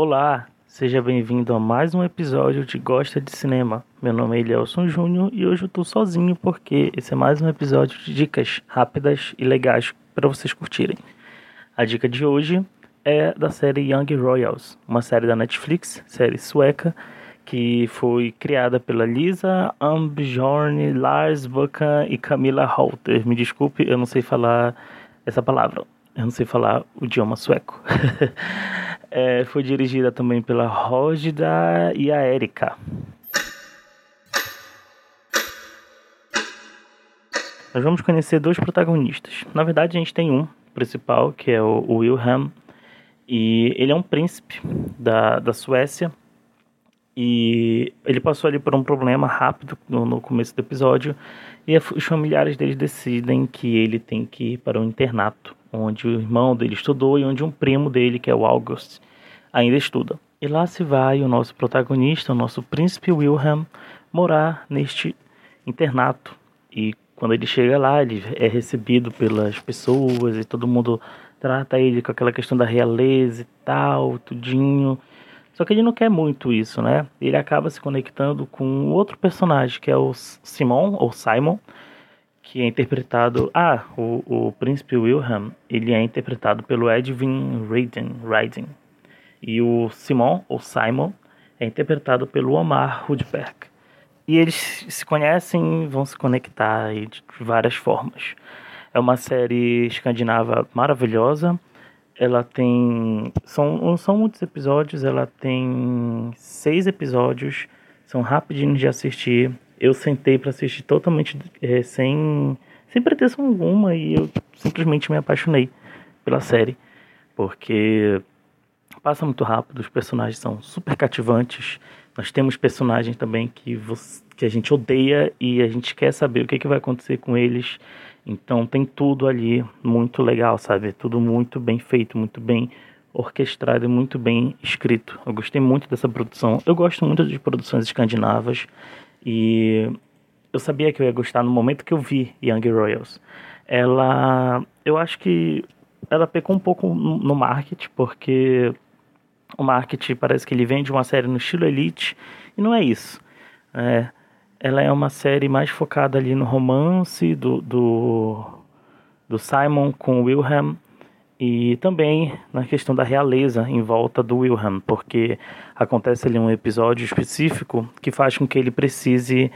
Olá, seja bem-vindo a mais um episódio de Gosta de Cinema. Meu nome é Elielson Júnior e hoje eu tô sozinho porque esse é mais um episódio de dicas rápidas e legais para vocês curtirem. A dica de hoje é da série Young Royals, uma série da Netflix, série sueca, que foi criada pela Lisa Ambjorn, Lars Buchan e Camilla Holter. Me desculpe, eu não sei falar essa palavra. Eu não sei falar o idioma sueco. É, foi dirigida também pela Rógida e a Erika. Nós vamos conhecer dois protagonistas. Na verdade, a gente tem um principal, que é o Wilhelm, e ele é um príncipe da, da Suécia. E ele passou ali por um problema rápido no, no começo do episódio. E os familiares dele decidem que ele tem que ir para um internato onde o irmão dele estudou e onde um primo dele, que é o August, ainda estuda. E lá se vai o nosso protagonista, o nosso príncipe Wilhelm, morar neste internato. E quando ele chega lá, ele é recebido pelas pessoas e todo mundo trata ele com aquela questão da realeza e tal, tudinho. Só que ele não quer muito isso, né? Ele acaba se conectando com outro personagem, que é o Simon, ou Simon, que é interpretado. Ah, o, o príncipe Wilhelm, ele é interpretado pelo Edwin Raiden, Raiden. E o Simon, ou Simon, é interpretado pelo Omar Rudberg. E eles se conhecem vão se conectar de várias formas. É uma série escandinava maravilhosa. Ela tem. São, não são muitos episódios, ela tem seis episódios. São rapidinhos de assistir eu sentei para assistir totalmente é, sem, sem pretensão alguma e eu simplesmente me apaixonei pela série. Porque passa muito rápido, os personagens são super cativantes. Nós temos personagens também que, você, que a gente odeia e a gente quer saber o que, que vai acontecer com eles. Então tem tudo ali muito legal, sabe? Tudo muito bem feito, muito bem orquestrado e muito bem escrito. Eu gostei muito dessa produção. Eu gosto muito de produções escandinavas. E eu sabia que eu ia gostar no momento que eu vi Young Royals. Ela, eu acho que ela pecou um pouco no marketing, porque o marketing parece que ele vende uma série no estilo Elite, e não é isso. É, ela é uma série mais focada ali no romance do, do, do Simon com o Wilhelm, e também na questão da realeza em volta do Wilhelm, porque acontece ali um episódio específico que faz com que ele precise,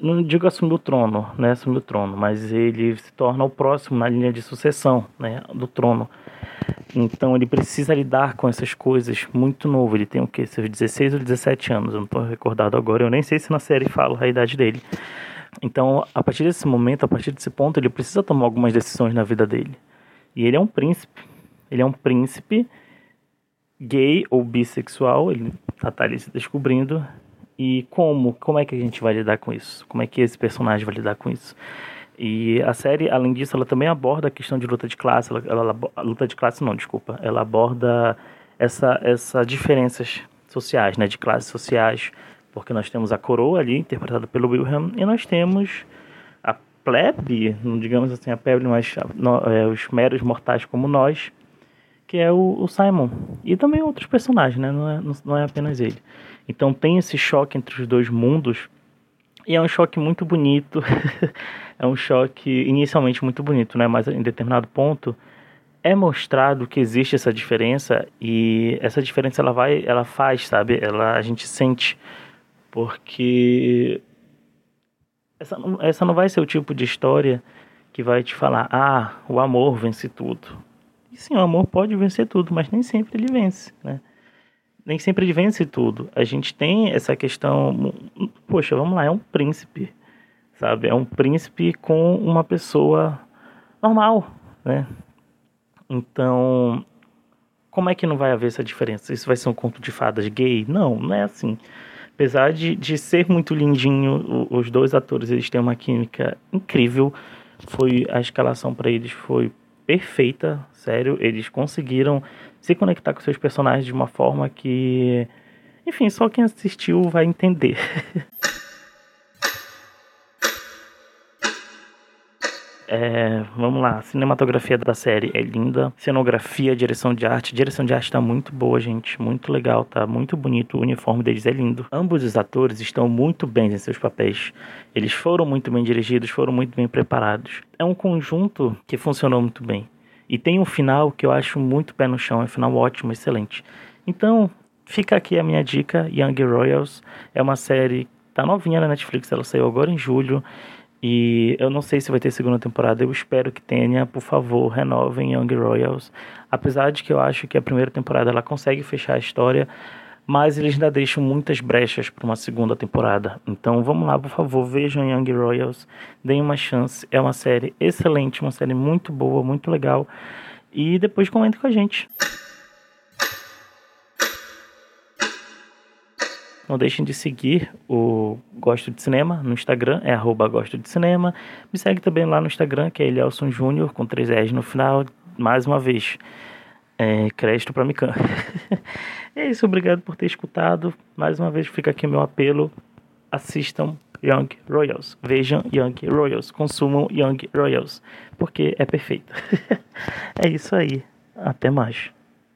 não digo assumir o trono, né, assumir o trono, mas ele se torna o próximo na linha de sucessão, né, do trono. Então ele precisa lidar com essas coisas muito novo. Ele tem o que? Seus 16 ou 17 anos, eu não estou recordado agora. Eu nem sei se na série fala a idade dele. Então, a partir desse momento, a partir desse ponto, ele precisa tomar algumas decisões na vida dele. E ele é um príncipe. Ele é um príncipe gay ou bissexual, ele tá, tá ali se descobrindo. E como? Como é que a gente vai lidar com isso? Como é que esse personagem vai lidar com isso? E a série, além disso, ela também aborda a questão de luta de classe. Ela, ela, luta de classe não, desculpa. Ela aborda essa, essa diferenças sociais, né, de classes sociais, porque nós temos a coroa ali, interpretada pelo Wilhelm, e nós temos plebe, não digamos assim a plebe, mas é, os meros mortais como nós, que é o, o, Simon. E também outros personagens, né? Não é, não é apenas ele. Então tem esse choque entre os dois mundos, e é um choque muito bonito. é um choque inicialmente muito bonito, né? Mas em determinado ponto é mostrado que existe essa diferença e essa diferença ela vai, ela faz, sabe? Ela a gente sente porque essa não, essa não vai ser o tipo de história que vai te falar, ah, o amor vence tudo. E sim, o amor pode vencer tudo, mas nem sempre ele vence, né? Nem sempre ele vence tudo. A gente tem essa questão, poxa, vamos lá, é um príncipe, sabe? É um príncipe com uma pessoa normal, né? Então, como é que não vai haver essa diferença? Isso vai ser um conto de fadas gay? Não, não é assim apesar de, de ser muito lindinho, os dois atores eles têm uma química incrível. Foi a escalação para eles foi perfeita, sério. Eles conseguiram se conectar com seus personagens de uma forma que, enfim, só quem assistiu vai entender. É, vamos lá, cinematografia da série é linda, cenografia, direção de arte, direção de arte tá muito boa, gente, muito legal, tá muito bonito, o uniforme deles é lindo. Ambos os atores estão muito bem em seus papéis. Eles foram muito bem dirigidos, foram muito bem preparados. É um conjunto que funcionou muito bem. E tem um final que eu acho muito pé no chão, é um final ótimo, excelente. Então, fica aqui a minha dica, Young Royals. É uma série tá novinha na Netflix, ela saiu agora em julho. E eu não sei se vai ter segunda temporada, eu espero que tenha. Por favor, renovem Young Royals. Apesar de que eu acho que a primeira temporada ela consegue fechar a história, mas eles ainda deixam muitas brechas para uma segunda temporada. Então vamos lá, por favor, vejam Young Royals, deem uma chance. É uma série excelente, uma série muito boa, muito legal. E depois comentem com a gente. Não deixem de seguir o Gosto de Cinema no Instagram, é arroba Gosto de Cinema. Me segue também lá no Instagram, que é Elielson Júnior, com três S no final. Mais uma vez, é, crédito para Mikan. é isso, obrigado por ter escutado. Mais uma vez fica aqui meu apelo. Assistam Young Royals. Vejam Young Royals. Consumam Young Royals. Porque é perfeito. é isso aí. Até mais.